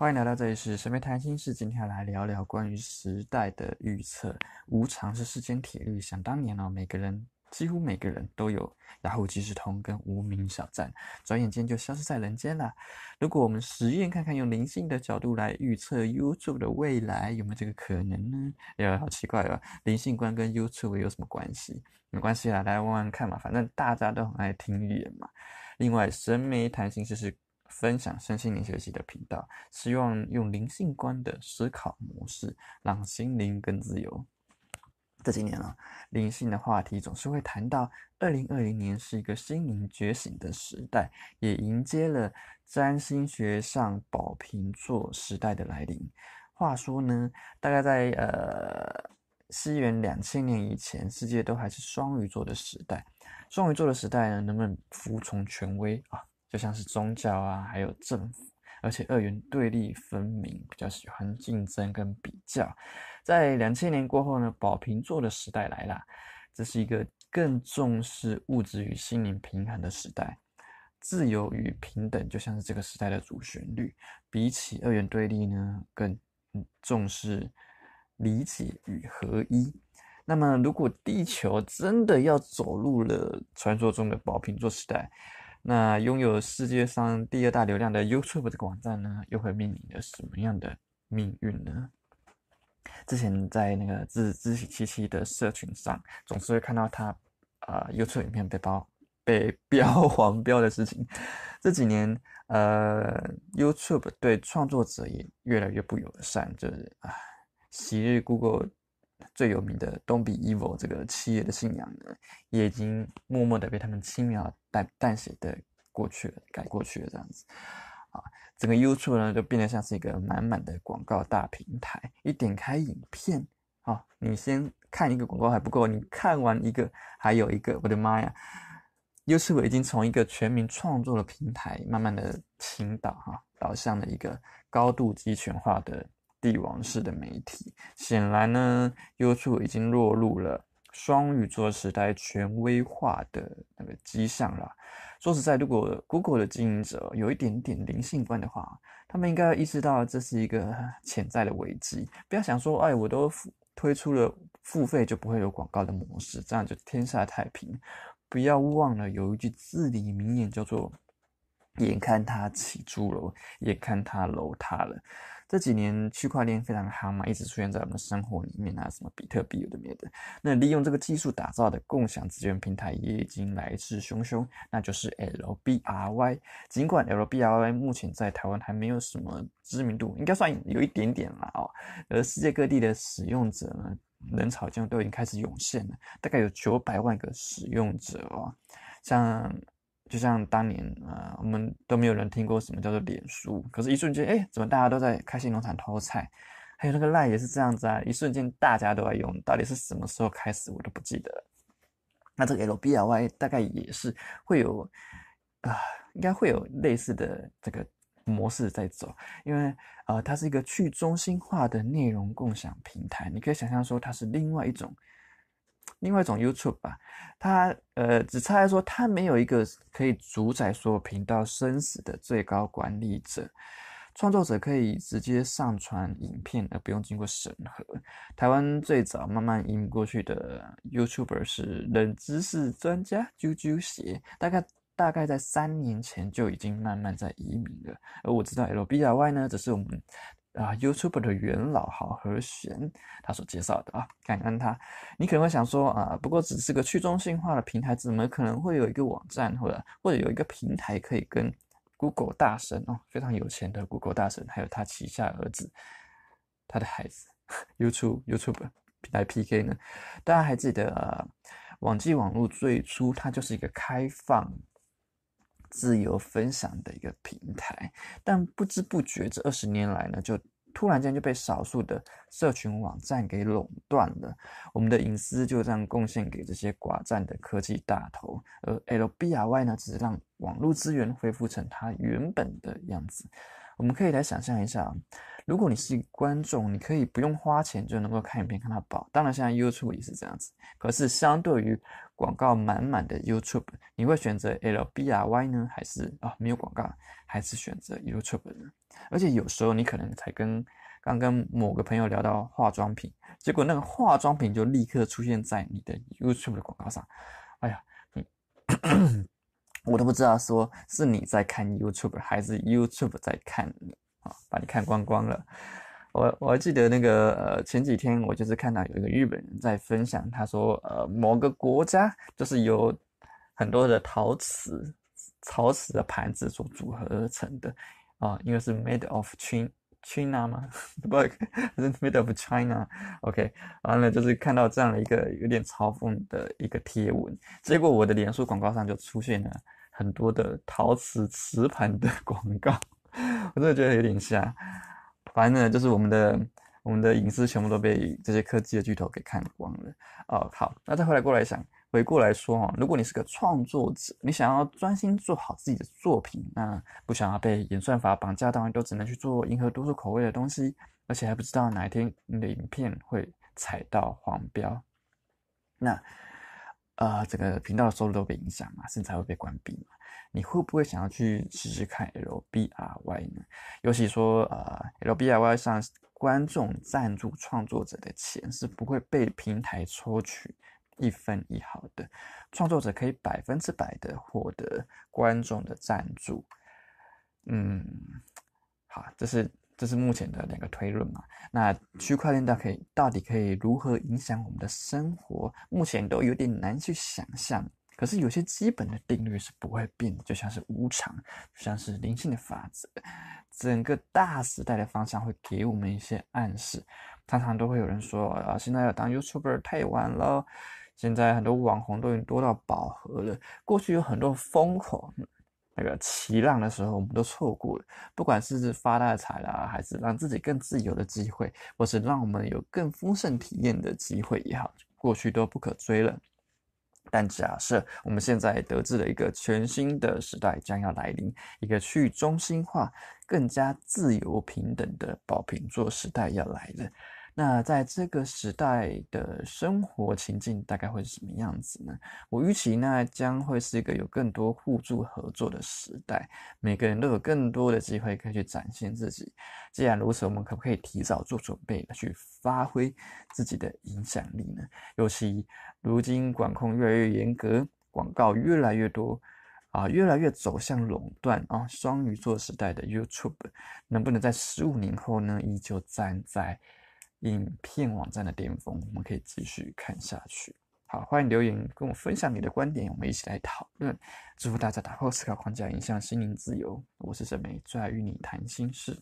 欢迎来到这里是神秘谈心事，今天要来聊聊关于时代的预测。无常是世间铁律，想当年哦，每个人几乎每个人都有雅虎即时通跟无名小站，转眼间就消失在人间了。如果我们实验看看，用灵性的角度来预测 YouTube 的未来，有没有这个可能呢？呀，好奇怪啊！灵性观跟 YouTube 有什么关系？没关系啦，来问问看嘛，反正大家都很爱听预言嘛。另外，神媒谈心事是分享身心灵学习的频道，希望用灵性观的思考模式，让心灵更自由。这几年啊，灵性的话题总是会谈到，二零二零年是一个心灵觉醒的时代，也迎接了占星学上宝瓶座时代的来临。话说呢，大概在呃西元两千年以前，世界都还是双鱼座的时代。双鱼座的时代呢，能不能服从权威啊？就像是宗教啊，还有政府，而且二元对立分明，比较喜欢竞争跟比较。在两千年过后呢，宝瓶座的时代来了，这是一个更重视物质与心灵平衡的时代，自由与平等就像是这个时代的主旋律。比起二元对立呢，更重视理解与合一。那么，如果地球真的要走入了传说中的宝瓶座时代，那拥有世界上第二大流量的 YouTube 这个网站呢，又会面临着什么样的命运呢？之前在那个自自喜七七的社群上，总是会看到他啊 YouTube 影片被包被 标黄标的事情。这几年，呃，YouTube 对创作者也越来越不友善，就是啊，昔日 Google 最有名的 Don't Be Evil 这个企业的信仰呢，也已经默默的被他们轻描淡淡写的过去了，改过去了这样子。啊，整个 YouTube 呢就变得像是一个满满的广告大平台。一点开影片，啊，你先看一个广告还不够，你看完一个还有一个，我的妈呀！YouTube 已经从一个全民创作的平台，慢慢的倾倒哈，导向了一个高度集权化的帝王式的媒体。显然呢，YouTube 已经落入了双鱼座时代权威化的那个迹象了。说实在，如果 Google 的经营者有一点点灵性观的话，他们应该意识到这是一个潜在的危机。不要想说，哎，我都推出了付费就不会有广告的模式，这样就天下太平。不要忘了有一句至理名言，叫做“眼看他起朱楼，眼看他楼塌了”。这几年区块链非常夯嘛，一直出现在我们的生活里面啊，什么比特币有的没的。那利用这个技术打造的共享资源平台也已经来势汹汹，那就是 LBRY。尽管 LBRY 目前在台湾还没有什么知名度，应该算有一点点啦哦。而世界各地的使用者呢，人潮将都已经开始涌现了，大概有九百万个使用者哦，像。就像当年啊，我们都没有人听过什么叫做脸书，可是，一瞬间，哎，怎么大家都在开心农场偷菜？还有那个赖也是这样子啊，一瞬间大家都在用，到底是什么时候开始，我都不记得。那这个 LBRY 大概也是会有啊，应该会有类似的这个模式在走，因为呃，它是一个去中心化的内容共享平台，你可以想象说它是另外一种。另外一种 YouTube 吧，它呃只差在说它没有一个可以主宰所有频道生死的最高管理者，创作者可以直接上传影片而不用经过审核。台湾最早慢慢移民过去的 YouTuber 是冷知识专家啾啾鞋，大概大概在三年前就已经慢慢在移民了。而我知道 LBRY 呢，只是我们。啊，YouTube 的元老好和弦，他所介绍的啊，感恩他。你可能会想说啊，不过只是个去中心化的平台，怎么可能会有一个网站或者或者有一个平台可以跟 Google 大神哦，非常有钱的 Google 大神，还有他旗下儿子，他的孩子 YouTube YouTube 平台 PK 呢？大家还记得，网际网络最初它就是一个开放。自由分享的一个平台，但不知不觉这二十年来呢，就突然间就被少数的社群网站给垄断了。我们的隐私就这样贡献给这些寡占的科技大头，而 LBRY 呢，只是让网络资源恢复成它原本的样子。我们可以来想象一下，如果你是观众，你可以不用花钱就能够看影片看到饱。当然，现在 YouTube 也是这样子。可是，相对于广告满满的 YouTube，你会选择 LBRY 呢，还是啊没有广告，还是选择 YouTube 呢？而且有时候你可能才跟刚跟某个朋友聊到化妆品，结果那个化妆品就立刻出现在你的 YouTube 的广告上。哎呀，你 我都不知道说是你在看 YouTube 还是 YouTube 在看你啊，把你看光光了。我我还记得那个呃前几天我就是看到有一个日本人在分享，他说呃某个国家就是由很多的陶瓷陶瓷的盘子所组合而成的啊，因为是 made of China China 吗？不是 made of China，OK，完了就是看到这样的一个有点嘲讽的一个贴文，结果我的脸书广告上就出现了很多的陶瓷瓷盘的 广告，我真的觉得有点像。反正呢，就是我们的我们的隐私全部都被这些科技的巨头给看光了哦。好，那再回来过来想，回过来说哈，如果你是个创作者，你想要专心做好自己的作品，那不想要被演算法绑架，当然都只能去做迎合多数口味的东西，而且还不知道哪一天你的影片会踩到黄标，那呃，整个频道的收入都被影响嘛，甚至还会被关闭嘛。你会不会想要去试试看 LBRY 呢？尤其说，呃，LBRY 上观众赞助创作者的钱是不会被平台抽取一分一毫的，创作者可以百分之百的获得观众的赞助。嗯，好，这是这是目前的两个推论嘛？那区块链到可以到底可以如何影响我们的生活？目前都有点难去想象。可是有些基本的定律是不会变的，就像是无常，就像是灵性的法则。整个大时代的方向会给我们一些暗示。常常都会有人说啊，现在要当 YouTuber 太晚了。现在很多网红都已经多到饱和了。过去有很多风口，那个起浪的时候，我们都错过了。不管是发大财啦，还是让自己更自由的机会，或是让我们有更丰盛体验的机会也好，过去都不可追了。但假设我们现在得知了一个全新的时代将要来临，一个去中心化、更加自由平等的宝瓶座时代要来了。那在这个时代的生活情境大概会是什么样子呢？我预期那将会是一个有更多互助合作的时代，每个人都有更多的机会可以去展现自己。既然如此，我们可不可以提早做准备，去发挥自己的影响力呢？尤其如今管控越来越严格，广告越来越多，啊，越来越走向垄断啊，双鱼座时代的 YouTube 能不能在十五年后呢，依旧站在？影片网站的巅峰，我们可以继续看下去。好，欢迎留言跟我分享你的观点，我们一起来讨论。祝福大家打破思考框架，影响心灵自由。我是沈梅，最爱与你谈心事。